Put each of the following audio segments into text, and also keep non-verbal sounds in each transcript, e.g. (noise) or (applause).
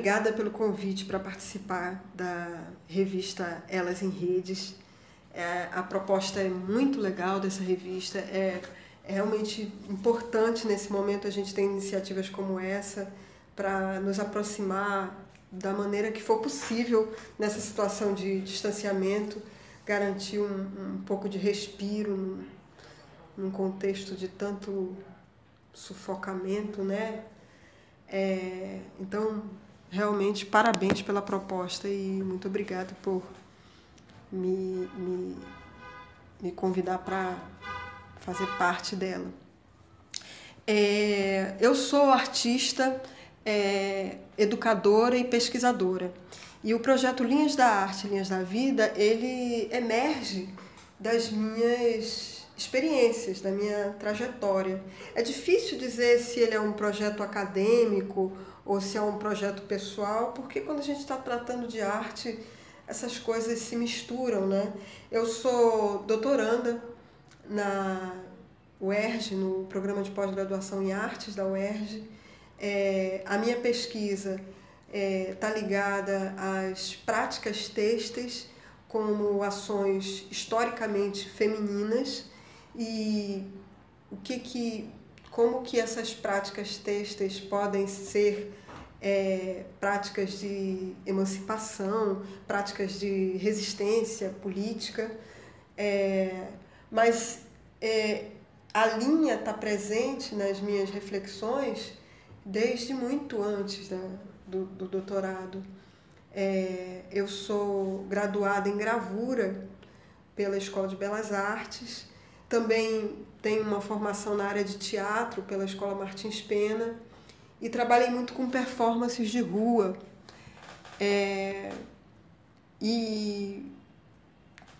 obrigada pelo convite para participar da revista Elas em Redes. É, a proposta é muito legal dessa revista, é, é realmente importante nesse momento a gente ter iniciativas como essa para nos aproximar da maneira que for possível nessa situação de distanciamento, garantir um, um pouco de respiro num, num contexto de tanto sufocamento, né? É, então, realmente, parabéns pela proposta e muito obrigado por me, me, me convidar para fazer parte dela. É, eu sou artista, é, educadora e pesquisadora. E o projeto Linhas da Arte, Linhas da Vida, ele emerge das minhas experiências, da minha trajetória. É difícil dizer se ele é um projeto acadêmico ou se é um projeto pessoal, porque quando a gente está tratando de arte, essas coisas se misturam, né? Eu sou doutoranda na UERJ, no programa de pós-graduação em artes da UERJ. É, a minha pesquisa está é, tá ligada às práticas têxteis como ações historicamente femininas e o que que como que essas práticas têxteis podem ser é, práticas de emancipação, práticas de resistência política, é, mas é, a linha está presente nas minhas reflexões desde muito antes da, do, do doutorado. É, eu sou graduada em gravura pela Escola de Belas Artes também tenho uma formação na área de teatro pela Escola Martins Pena e trabalhei muito com performances de rua. É, e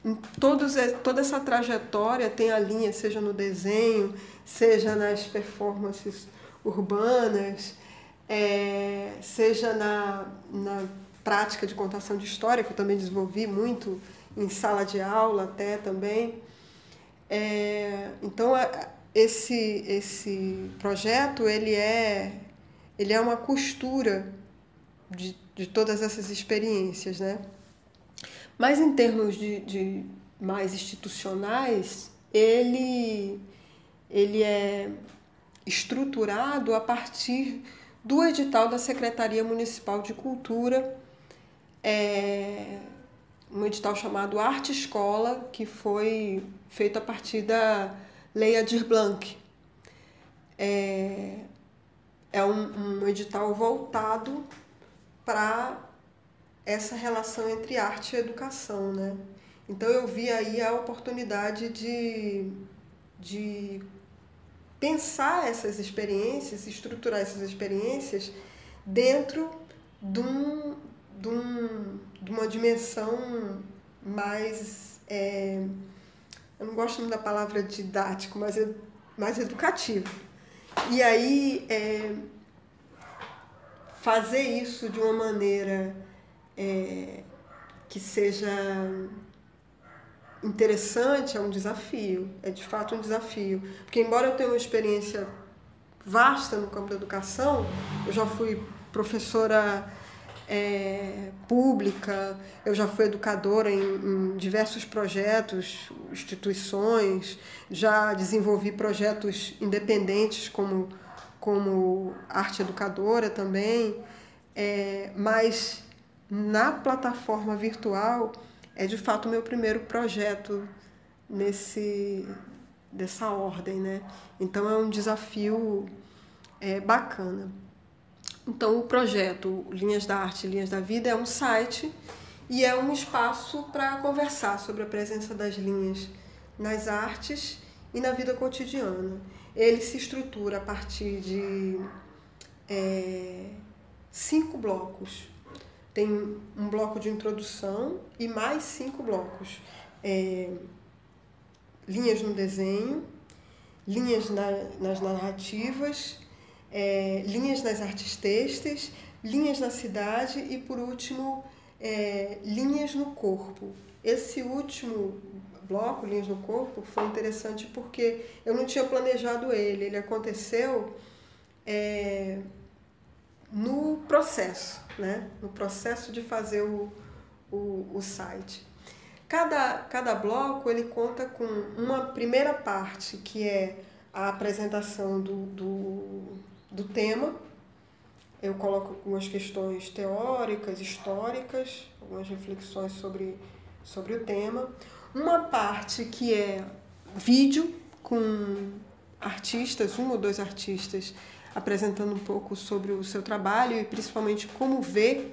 em todos, toda essa trajetória tem a linha, seja no desenho, seja nas performances urbanas, é, seja na, na prática de contação de história, que eu também desenvolvi muito em sala de aula até também. É, então, esse, esse projeto ele é, ele é uma costura de, de todas essas experiências. Né? Mas, em termos de, de mais institucionais, ele, ele é estruturado a partir do edital da Secretaria Municipal de Cultura, é, um edital chamado Arte Escola, que foi feito a partir da Lei Adir Blanc. É, é um, um edital voltado para essa relação entre arte e educação, né? Então eu vi aí a oportunidade de, de pensar essas experiências, estruturar essas experiências dentro de, um, de, um, de uma dimensão mais é, eu não gosto muito da palavra didático, mas é mais educativo. E aí, é, fazer isso de uma maneira é, que seja interessante é um desafio, é de fato um desafio. Porque, embora eu tenha uma experiência vasta no campo da educação, eu já fui professora é, pública, eu já fui educadora em, em, diversos projetos, instituições, já desenvolvi projetos independentes como, como arte educadora também, é, mas na plataforma virtual é de fato o meu primeiro projeto nesse dessa ordem, né? Então é um desafio é, bacana. Então, o projeto Linhas da Arte e Linhas da Vida é um site e é um espaço para conversar sobre a presença das linhas nas artes e na vida cotidiana. Ele se estrutura a partir de é, cinco blocos. Tem um bloco de introdução e mais cinco blocos. É, linhas no desenho, linhas na, nas narrativas, é, linhas nas artes têxteis, linhas na cidade e, por último, é, linhas no corpo. Esse último bloco, linhas no corpo, foi interessante porque eu não tinha planejado ele. Ele aconteceu é, no processo, né? no processo de fazer o, o, o site. Cada, cada bloco ele conta com uma primeira parte que é a apresentação do, do, do tema. Eu coloco algumas questões teóricas, históricas, algumas reflexões sobre, sobre o tema. Uma parte que é vídeo com artistas, um ou dois artistas, apresentando um pouco sobre o seu trabalho e principalmente como vê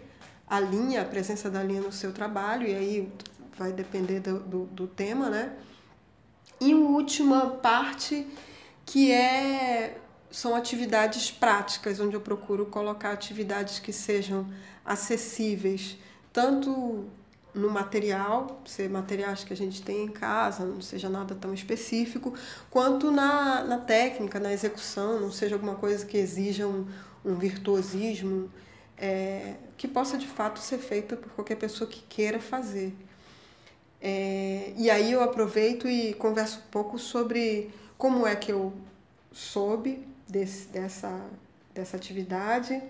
a linha, a presença da linha no seu trabalho, e aí vai depender do, do, do tema, né? E uma última parte que é são atividades práticas, onde eu procuro colocar atividades que sejam acessíveis, tanto no material, ser materiais que a gente tem em casa, não seja nada tão específico, quanto na, na técnica, na execução, não seja alguma coisa que exija um, um virtuosismo, é, que possa de fato ser feita por qualquer pessoa que queira fazer. É, e aí eu aproveito e converso um pouco sobre como é que eu soube desse, dessa, dessa atividade,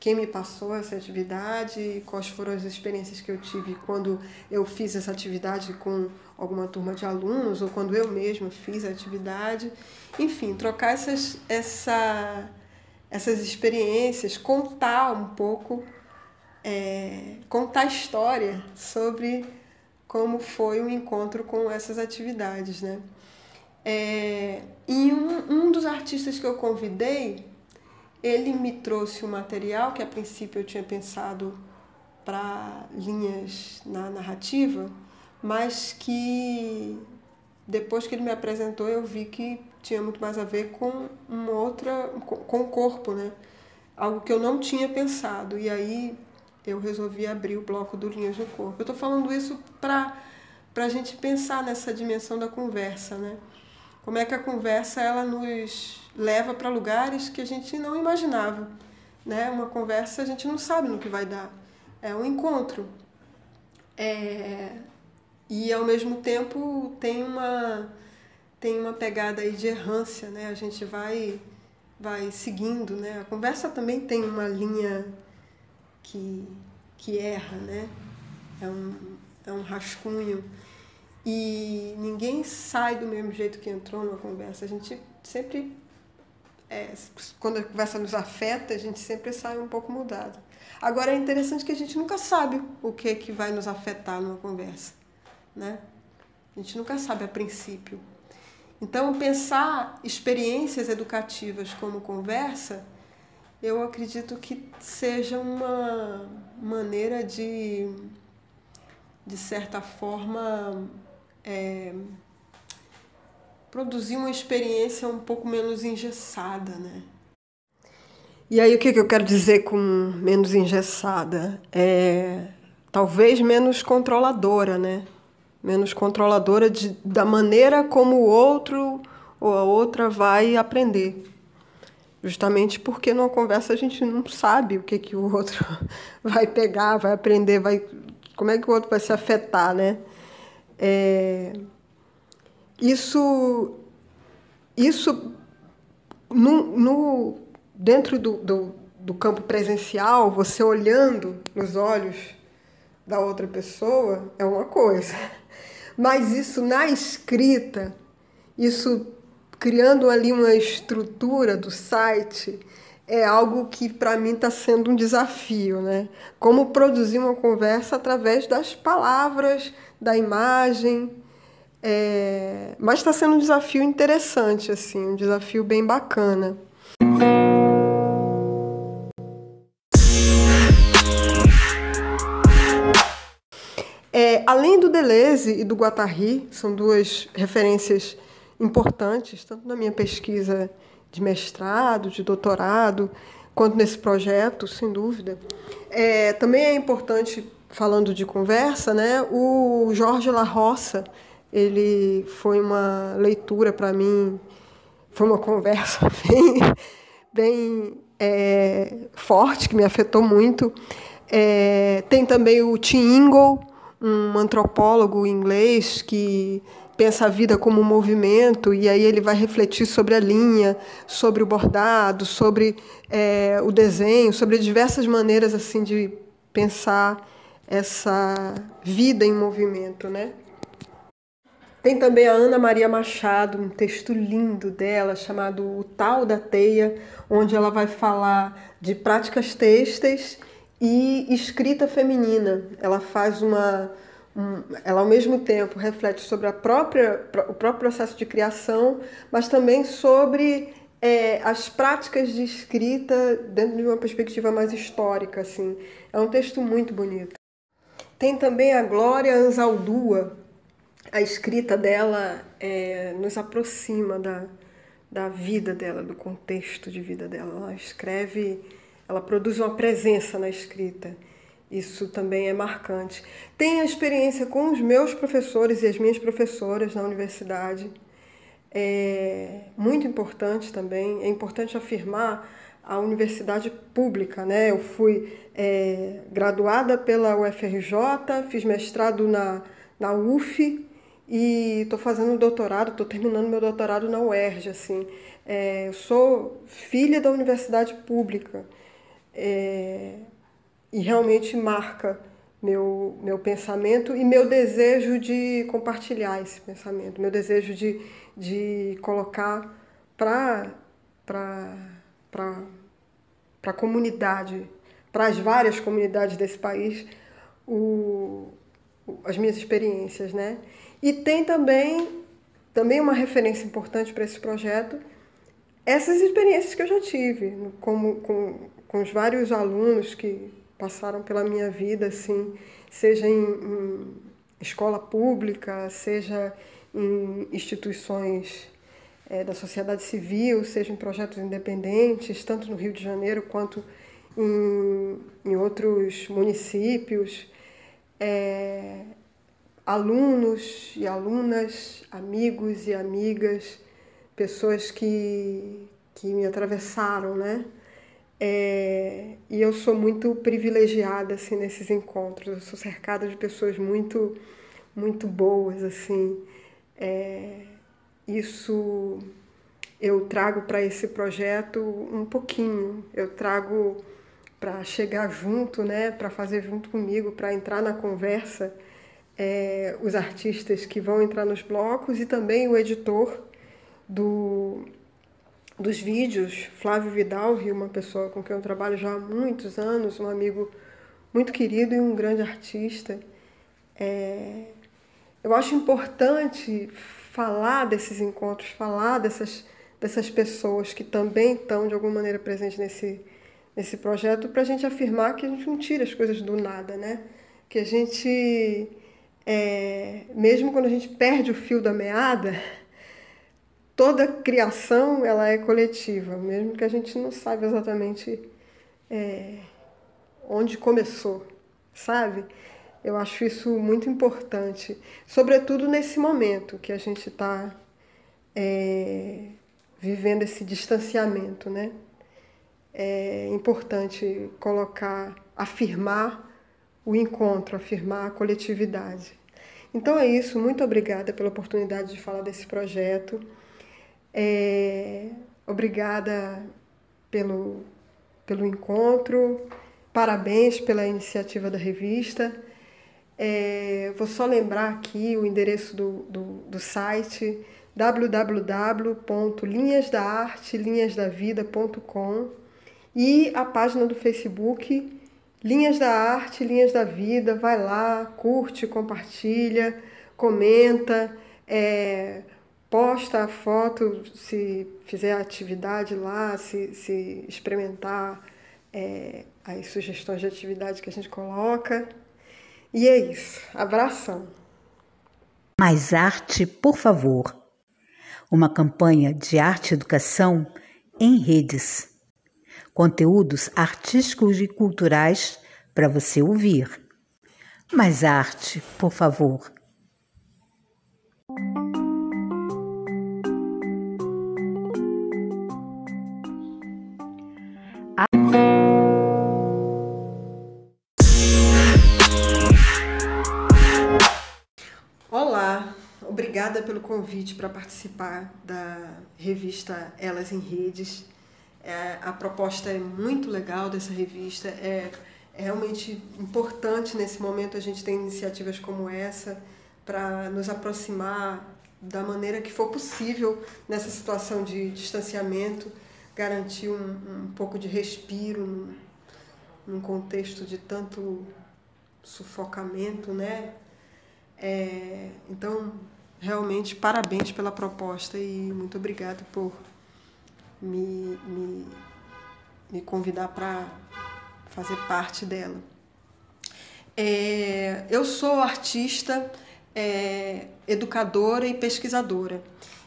quem me passou essa atividade, quais foram as experiências que eu tive quando eu fiz essa atividade com alguma turma de alunos ou quando eu mesma fiz a atividade. Enfim, trocar essas, essa, essas experiências, contar um pouco, é, contar história sobre como foi o encontro com essas atividades, né? É, e um, um dos artistas que eu convidei, ele me trouxe um material que a princípio eu tinha pensado para linhas na narrativa, mas que depois que ele me apresentou eu vi que tinha muito mais a ver com uma outra com o corpo, né? Algo que eu não tinha pensado. E aí eu resolvi abrir o bloco do Linhas no Corpo. Eu estou falando isso para a gente pensar nessa dimensão da conversa, né? Como é que a conversa ela nos leva para lugares que a gente não imaginava, né? Uma conversa a gente não sabe no que vai dar. É um encontro. É... E ao mesmo tempo tem uma tem uma pegada aí de errância, né? A gente vai vai seguindo, né? A conversa também tem uma linha que, que erra, né? É um, é um rascunho. E ninguém sai do mesmo jeito que entrou numa conversa. A gente sempre, é, quando a conversa nos afeta, a gente sempre sai um pouco mudado. Agora é interessante que a gente nunca sabe o que, que vai nos afetar numa conversa, né? A gente nunca sabe a princípio. Então, pensar experiências educativas como conversa eu acredito que seja uma maneira de, de certa forma, é, produzir uma experiência um pouco menos engessada, né? E aí o que, que eu quero dizer com menos engessada? É talvez menos controladora, né? Menos controladora de, da maneira como o outro ou a outra vai aprender justamente porque numa conversa a gente não sabe o que, que o outro (laughs) vai pegar, vai aprender, vai como é que o outro vai se afetar, né? É, isso, isso no, no dentro do, do, do campo presencial, você olhando nos olhos da outra pessoa é uma coisa, mas isso na escrita, isso criando ali uma estrutura do site é algo que para mim está sendo um desafio, né? Como produzir uma conversa através das palavras, da imagem, é... mas está sendo um desafio interessante, assim, um desafio bem bacana. É, além do Deleuze e do Guattari, são duas referências importantes, tanto na minha pesquisa de mestrado, de doutorado, quanto nesse projeto, sem dúvida. É, também é importante, falando de conversa, né, o Jorge La Roça, ele foi uma leitura para mim, foi uma conversa (laughs) bem, bem é, forte, que me afetou muito. É, tem também o Tim Ingle, um antropólogo inglês que pensa a vida como um movimento, e aí ele vai refletir sobre a linha, sobre o bordado, sobre é, o desenho, sobre diversas maneiras assim de pensar essa vida em movimento, né? Tem também a Ana Maria Machado, um texto lindo dela chamado O Tal da Teia, onde ela vai falar de práticas têxteis e escrita feminina. Ela faz uma um, ela ao mesmo tempo reflete sobre a própria, o próprio processo de criação, mas também sobre é, as práticas de escrita dentro de uma perspectiva mais histórica. Assim. É um texto muito bonito. Tem também a Glória Anzaldúa. A escrita dela é, nos aproxima da, da vida dela, do contexto de vida dela. Ela escreve, ela produz uma presença na escrita. Isso também é marcante. Tenho a experiência com os meus professores e as minhas professoras na universidade. É muito importante também. É importante afirmar a universidade pública, né? Eu fui é, graduada pela UFRJ, fiz mestrado na, na UF e estou fazendo doutorado, estou terminando meu doutorado na UERJ, assim. É, sou filha da universidade pública. É, e realmente marca meu, meu pensamento e meu desejo de compartilhar esse pensamento, meu desejo de, de colocar para a comunidade, para as várias comunidades desse país, o, as minhas experiências. Né? E tem também, também uma referência importante para esse projeto, essas experiências que eu já tive, como, com, com os vários alunos que passaram pela minha vida, assim, seja em, em escola pública, seja em instituições é, da sociedade civil, seja em projetos independentes, tanto no Rio de Janeiro quanto em, em outros municípios, é, alunos e alunas, amigos e amigas, pessoas que, que me atravessaram, né? É, e eu sou muito privilegiada assim nesses encontros. Eu sou cercada de pessoas muito, muito boas assim. É, isso eu trago para esse projeto um pouquinho. Eu trago para chegar junto, né? Para fazer junto comigo, para entrar na conversa. É, os artistas que vão entrar nos blocos e também o editor do dos vídeos, Flávio Vidal, uma pessoa com quem eu trabalho já há muitos anos, um amigo muito querido e um grande artista. É, eu acho importante falar desses encontros, falar dessas, dessas pessoas que também estão de alguma maneira presentes nesse, nesse projeto, para a gente afirmar que a gente não tira as coisas do nada, né? Que a gente, é, mesmo quando a gente perde o fio da meada, (laughs) toda criação ela é coletiva, mesmo que a gente não saiba exatamente é, onde começou, sabe? Eu acho isso muito importante, sobretudo nesse momento que a gente está é, vivendo esse distanciamento, né? É importante colocar, afirmar o encontro, afirmar a coletividade. Então é isso, muito obrigada pela oportunidade de falar desse projeto. É, obrigada pelo, pelo encontro, parabéns pela iniciativa da revista. É, vou só lembrar aqui o endereço do, do, do site www.linhasdaarte.linhasdavida.com e a página do Facebook Linhas da Arte, Linhas da Vida. Vai lá, curte, compartilha, comenta. É, posta a foto, se fizer atividade lá, se, se experimentar é, as sugestões de atividade que a gente coloca. E é isso. Abração. Mais arte, por favor. Uma campanha de arte e educação em redes. Conteúdos artísticos e culturais para você ouvir. Mais arte, por favor. obrigada obrigada pelo convite para participar da revista Elas em Redes. É, a proposta é muito legal dessa revista, é, é realmente importante nesse momento a gente ter iniciativas como essa para nos aproximar da maneira que for possível nessa situação de distanciamento, garantir um, um pouco de respiro num, num contexto de tanto sufocamento, né? É, então, realmente, parabéns pela proposta e muito obrigado por me, me, me convidar para fazer parte dela. É, eu sou artista, é, educadora e pesquisadora.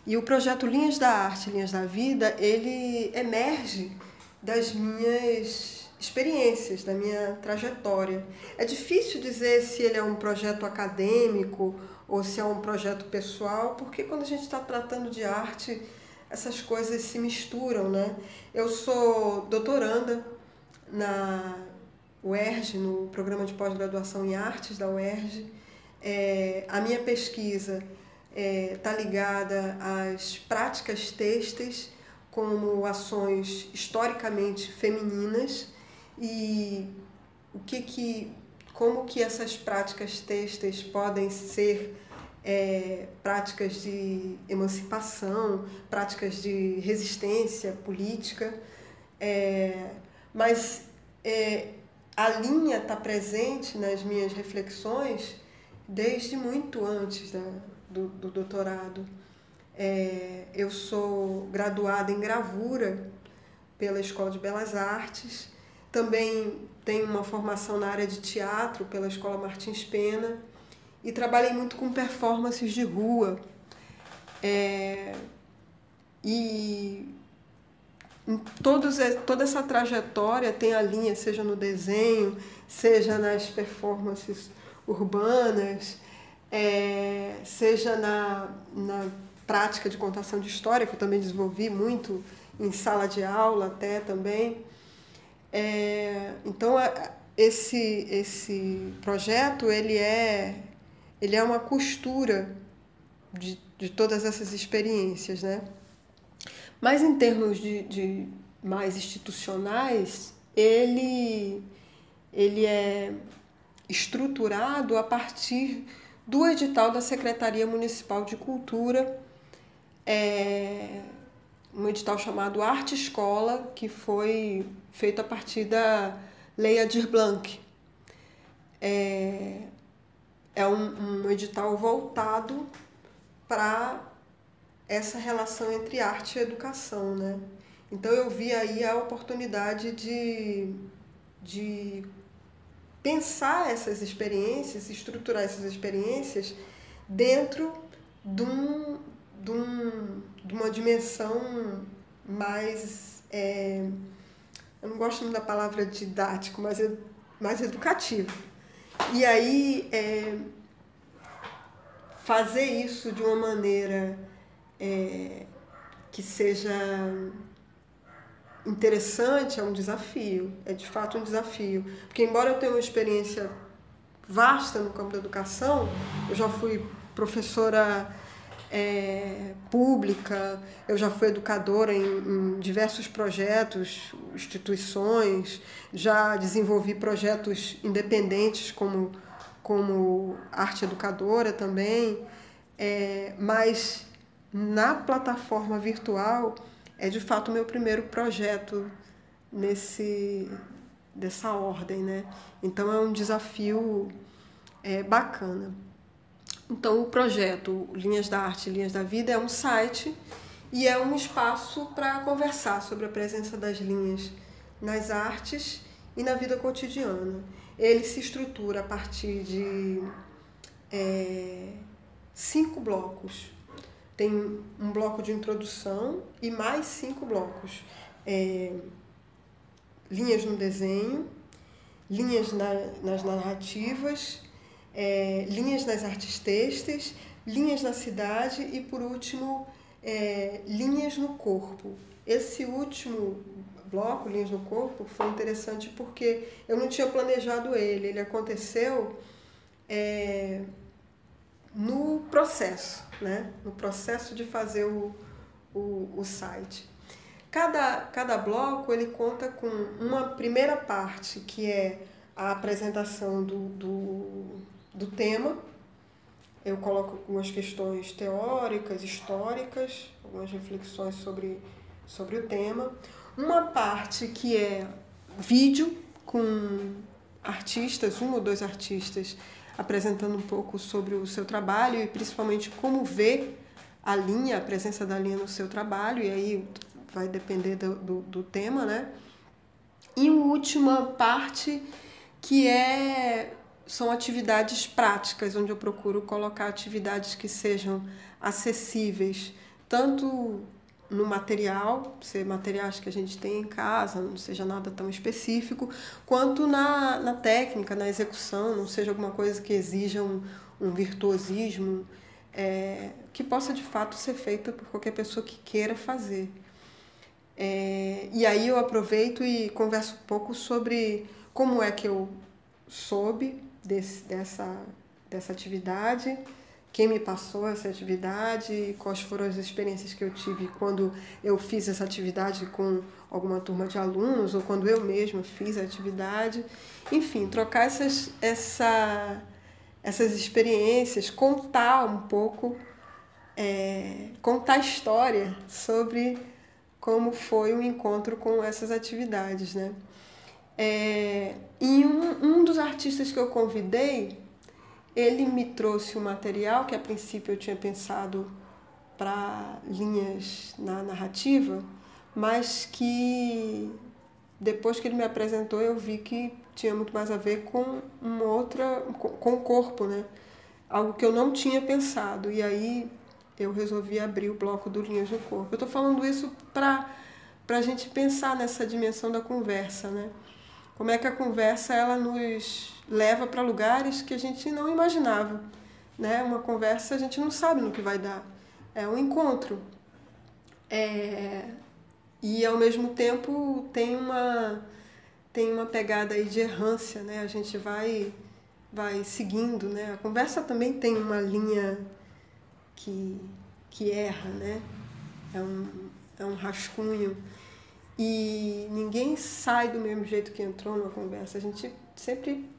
E o projeto Linhas da Arte, Linhas da Vida, ele emerge das minhas experiências, da minha trajetória. É difícil dizer se ele é um projeto acadêmico ou se é um projeto pessoal, porque quando a gente está tratando de arte, essas coisas se misturam, né? Eu sou doutoranda na UERJ, no programa de pós-graduação em artes da UERJ. É, a minha pesquisa está é, tá ligada às práticas têxteis como ações historicamente femininas e o que que como que essas práticas têxteis podem ser é, práticas de emancipação, práticas de resistência política, é, mas é, a linha está presente nas minhas reflexões desde muito antes da, do, do doutorado. É, eu sou graduada em gravura pela Escola de Belas Artes. Também tenho uma formação na área de teatro pela Escola Martins Pena e trabalhei muito com performances de rua. É, e em todos, toda essa trajetória tem a linha, seja no desenho, seja nas performances urbanas, é, seja na, na prática de contação de história, que eu também desenvolvi muito em sala de aula até também. É, então esse esse projeto ele é ele é uma costura de, de todas essas experiências, né? Mas em termos de, de mais institucionais, ele ele é estruturado a partir do edital da Secretaria Municipal de Cultura, é, um edital chamado Arte Escola, que foi feito a partir da Lei Adir Blanc. É, é um, um edital voltado para essa relação entre arte e educação, né? Então eu vi aí a oportunidade de, de pensar essas experiências, estruturar essas experiências dentro de, um, de, um, de uma dimensão mais é, eu não gosto muito da palavra didático, mas é mais educativo. E aí, é, fazer isso de uma maneira é, que seja interessante é um desafio, é de fato um desafio. Porque, embora eu tenha uma experiência vasta no campo da educação, eu já fui professora é, pública, eu já fui educadora em, em, diversos projetos, instituições, já desenvolvi projetos independentes como, como arte educadora também, é, mas na plataforma virtual é de fato o meu primeiro projeto nesse dessa ordem, né? Então é um desafio é, bacana. Então, o projeto Linhas da Arte Linhas da Vida é um site e é um espaço para conversar sobre a presença das linhas nas artes e na vida cotidiana. Ele se estrutura a partir de é, cinco blocos. Tem um bloco de introdução e mais cinco blocos. É, linhas no desenho, linhas na, nas narrativas, é, linhas nas artes têxteis, linhas na cidade e, por último, é, linhas no corpo. Esse último bloco, linhas no corpo, foi interessante porque eu não tinha planejado ele. Ele aconteceu é, no processo, né? no processo de fazer o, o, o site. Cada, cada bloco ele conta com uma primeira parte que é a apresentação do, do, do tema. Eu coloco algumas questões teóricas, históricas, algumas reflexões sobre, sobre o tema. Uma parte que é vídeo com artistas, um ou dois artistas, apresentando um pouco sobre o seu trabalho e principalmente como vê a linha, a presença da linha no seu trabalho, e aí vai depender do, do, do tema, né? E uma última parte que é são atividades práticas, onde eu procuro colocar atividades que sejam acessíveis, tanto no material, ser materiais que a gente tem em casa, não seja nada tão específico, quanto na, na técnica, na execução, não seja alguma coisa que exija um, um virtuosismo, é, que possa de fato ser feita por qualquer pessoa que queira fazer. É, e aí eu aproveito e converso um pouco sobre como é que eu soube desse, dessa, dessa atividade, quem me passou essa atividade, quais foram as experiências que eu tive quando eu fiz essa atividade com alguma turma de alunos ou quando eu mesma fiz a atividade. Enfim, trocar essas, essa, essas experiências, contar um pouco, é, contar história sobre como foi o encontro com essas atividades, né? É, e um, um dos artistas que eu convidei, ele me trouxe um material que a princípio eu tinha pensado para linhas na narrativa, mas que depois que ele me apresentou eu vi que tinha muito mais a ver com uma outra com o corpo, né? Algo que eu não tinha pensado. E aí eu resolvi abrir o bloco do Linhas no Corpo. Eu estou falando isso para a gente pensar nessa dimensão da conversa, né? Como é que a conversa ela nos leva para lugares que a gente não imaginava, né? Uma conversa a gente não sabe no que vai dar. É um encontro. É... E ao mesmo tempo tem uma tem uma pegada aí de errância, né? A gente vai vai seguindo, né? A conversa também tem uma linha que, que erra, né? É um, é um rascunho. E ninguém sai do mesmo jeito que entrou numa conversa. A gente sempre,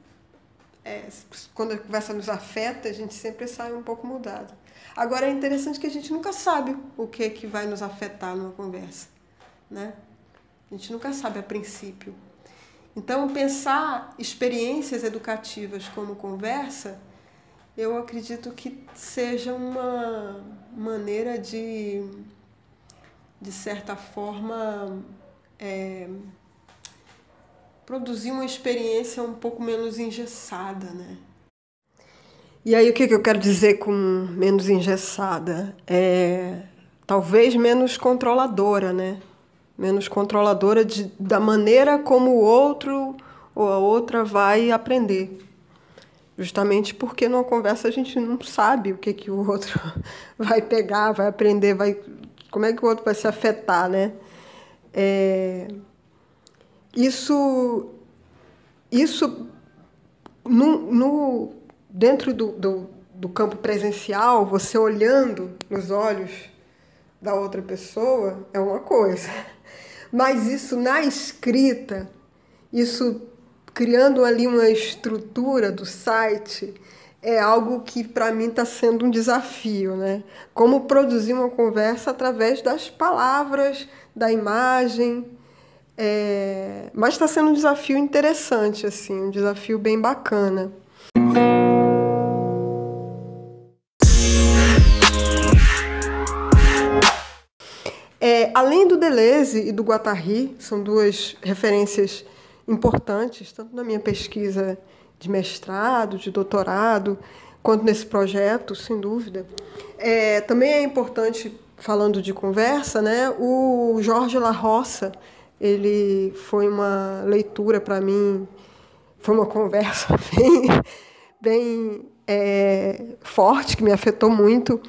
é, quando a conversa nos afeta, a gente sempre sai um pouco mudado. Agora é interessante que a gente nunca sabe o que, que vai nos afetar numa conversa, né? A gente nunca sabe a princípio. Então, pensar experiências educativas como conversa eu acredito que seja uma maneira de, de certa forma, é, produzir uma experiência um pouco menos engessada, né? E aí o que, eu quero dizer com menos engessada? É talvez menos controladora, né? Menos controladora de, da maneira como o outro ou a outra vai aprender justamente porque numa conversa a gente não sabe o que, que o outro (laughs) vai pegar, vai aprender, vai como é que o outro vai se afetar, né? É, isso, isso no, no dentro do, do, do campo presencial, você olhando nos olhos da outra pessoa é uma coisa, mas isso na escrita, isso criando ali uma estrutura do site é algo que para mim está sendo um desafio, né? Como produzir uma conversa através das palavras, da imagem, é... mas está sendo um desafio interessante, assim, um desafio bem bacana. É, além do Deleuze e do Guattari, são duas referências importantes, tanto na minha pesquisa de mestrado, de doutorado, quanto nesse projeto, sem dúvida. É, também é importante, falando de conversa, né, o Jorge La Roça, ele foi uma leitura para mim, foi uma conversa (laughs) bem, bem é, forte, que me afetou muito.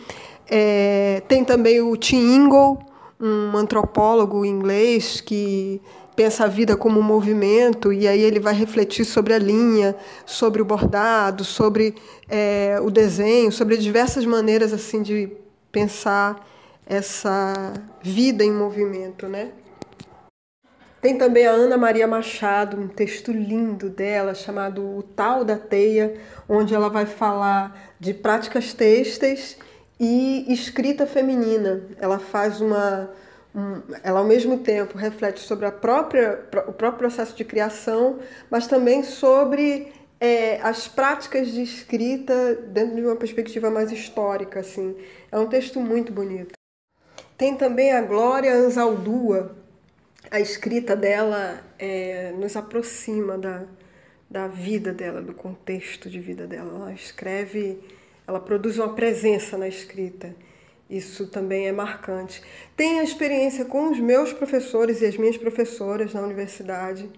É, tem também o Tim Ingle, um antropólogo inglês que pensa a vida como um movimento e aí ele vai refletir sobre a linha, sobre o bordado, sobre é, o desenho, sobre diversas maneiras assim de pensar essa vida em movimento, né? Tem também a Ana Maria Machado, um texto lindo dela chamado O Tal da Teia, onde ela vai falar de práticas têxteis e escrita feminina. Ela faz uma ela ao mesmo tempo reflete sobre a própria, o próprio processo de criação, mas também sobre é, as práticas de escrita dentro de uma perspectiva mais histórica. Assim. É um texto muito bonito. Tem também a Glória Anzaldúa. A escrita dela é, nos aproxima da, da vida dela, do contexto de vida dela. Ela escreve, ela produz uma presença na escrita. Isso também é marcante. Tenho a experiência com os meus professores e as minhas professoras na universidade.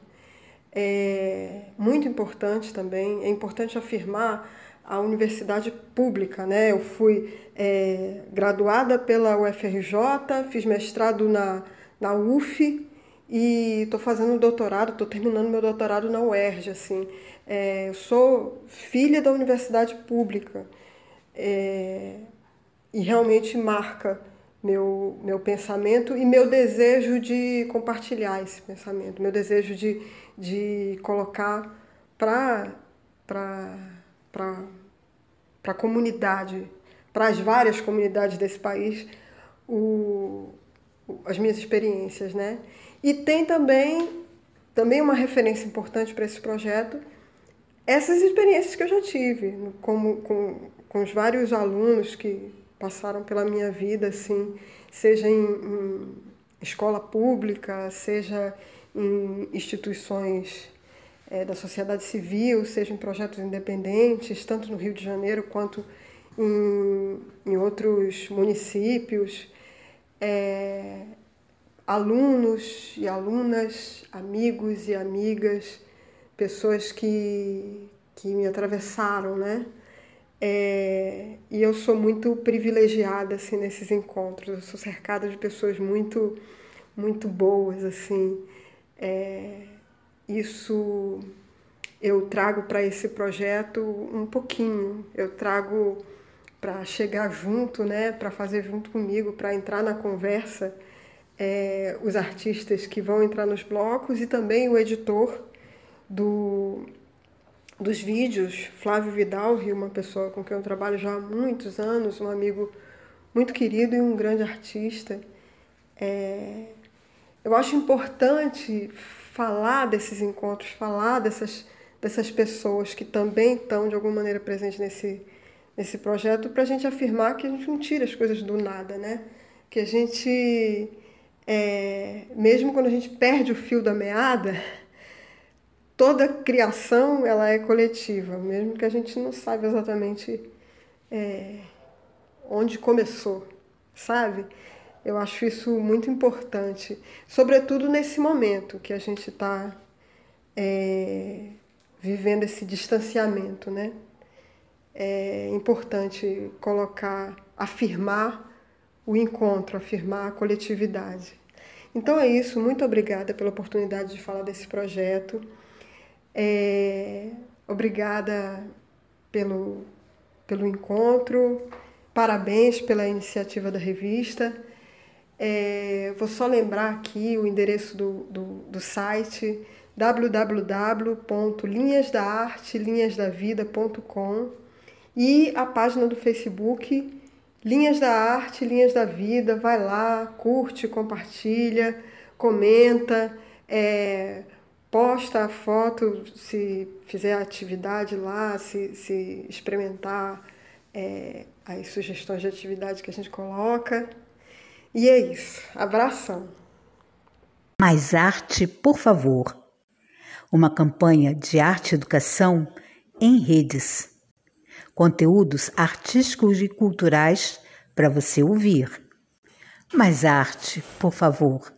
É muito importante também. É importante afirmar a universidade pública, né? Eu fui é, graduada pela UFRJ, fiz mestrado na, na UF e estou fazendo doutorado, estou terminando meu doutorado na UERJ, assim. É, eu sou filha da universidade pública. É, e realmente marca meu, meu pensamento e meu desejo de compartilhar esse pensamento, meu desejo de, de colocar para a comunidade, para as várias comunidades desse país, o, as minhas experiências. Né? E tem também, também uma referência importante para esse projeto, essas experiências que eu já tive, como, com, com os vários alunos que passaram pela minha vida, assim, seja em, em escola pública, seja em instituições é, da sociedade civil, seja em projetos independentes, tanto no Rio de Janeiro quanto em, em outros municípios, é, alunos e alunas, amigos e amigas, pessoas que, que me atravessaram, né? É, e eu sou muito privilegiada assim nesses encontros. Eu sou cercada de pessoas muito, muito boas assim. É, isso eu trago para esse projeto um pouquinho. Eu trago para chegar junto, né? Para fazer junto comigo, para entrar na conversa. É, os artistas que vão entrar nos blocos e também o editor do dos vídeos, Flávio Vidal, uma pessoa com quem eu trabalho já há muitos anos, um amigo muito querido e um grande artista. É... Eu acho importante falar desses encontros, falar dessas, dessas pessoas que também estão de alguma maneira presentes nesse, nesse projeto, para a gente afirmar que a gente não tira as coisas do nada, né? Que a gente, é... mesmo quando a gente perde o fio da meada, toda criação ela é coletiva, mesmo que a gente não saiba exatamente é, onde começou, sabe? Eu acho isso muito importante, sobretudo nesse momento que a gente está é, vivendo esse distanciamento, né? É importante colocar, afirmar o encontro, afirmar a coletividade. Então é isso, muito obrigada pela oportunidade de falar desse projeto. É, obrigada pelo, pelo encontro, parabéns pela iniciativa da revista. É, vou só lembrar aqui o endereço do, do, do site www.linhasdaartelinhasdavida.com e a página do Facebook Linhas da Arte, Linhas da Vida. Vai lá, curte, compartilha, comenta. É, posta a foto, se fizer atividade lá, se, se experimentar é, as sugestões de atividade que a gente coloca. E é isso. Abração. Mais arte, por favor. Uma campanha de arte e educação em redes. Conteúdos artísticos e culturais para você ouvir. Mais arte, por favor.